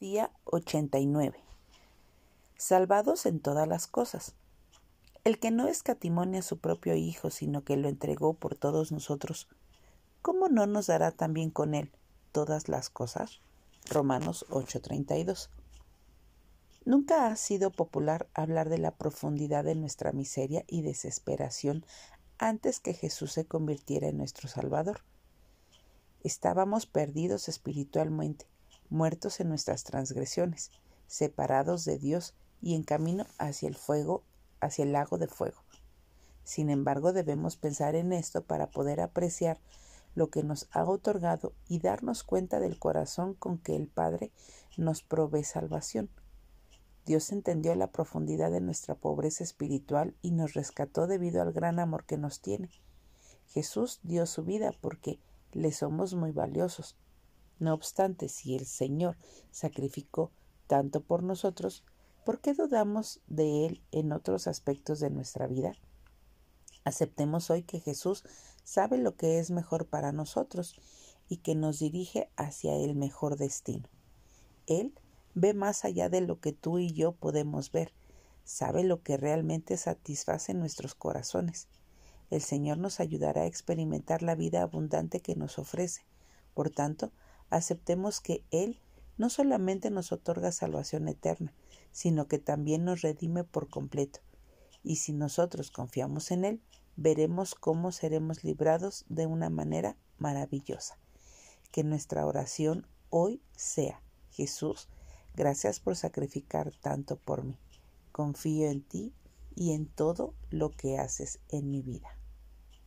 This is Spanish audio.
Día 89. Salvados en todas las cosas. El que no escatimonia a su propio Hijo, sino que lo entregó por todos nosotros, ¿cómo no nos dará también con él todas las cosas? Romanos 8:32. Nunca ha sido popular hablar de la profundidad de nuestra miseria y desesperación antes que Jesús se convirtiera en nuestro Salvador. Estábamos perdidos espiritualmente muertos en nuestras transgresiones, separados de Dios y en camino hacia el fuego, hacia el lago de fuego. Sin embargo, debemos pensar en esto para poder apreciar lo que nos ha otorgado y darnos cuenta del corazón con que el Padre nos provee salvación. Dios entendió la profundidad de nuestra pobreza espiritual y nos rescató debido al gran amor que nos tiene. Jesús dio su vida porque le somos muy valiosos no obstante, si el Señor sacrificó tanto por nosotros, ¿por qué dudamos de Él en otros aspectos de nuestra vida? Aceptemos hoy que Jesús sabe lo que es mejor para nosotros y que nos dirige hacia el mejor destino. Él ve más allá de lo que tú y yo podemos ver, sabe lo que realmente satisface nuestros corazones. El Señor nos ayudará a experimentar la vida abundante que nos ofrece. Por tanto, aceptemos que Él no solamente nos otorga salvación eterna, sino que también nos redime por completo. Y si nosotros confiamos en Él, veremos cómo seremos librados de una manera maravillosa. Que nuestra oración hoy sea, Jesús, gracias por sacrificar tanto por mí. Confío en ti y en todo lo que haces en mi vida.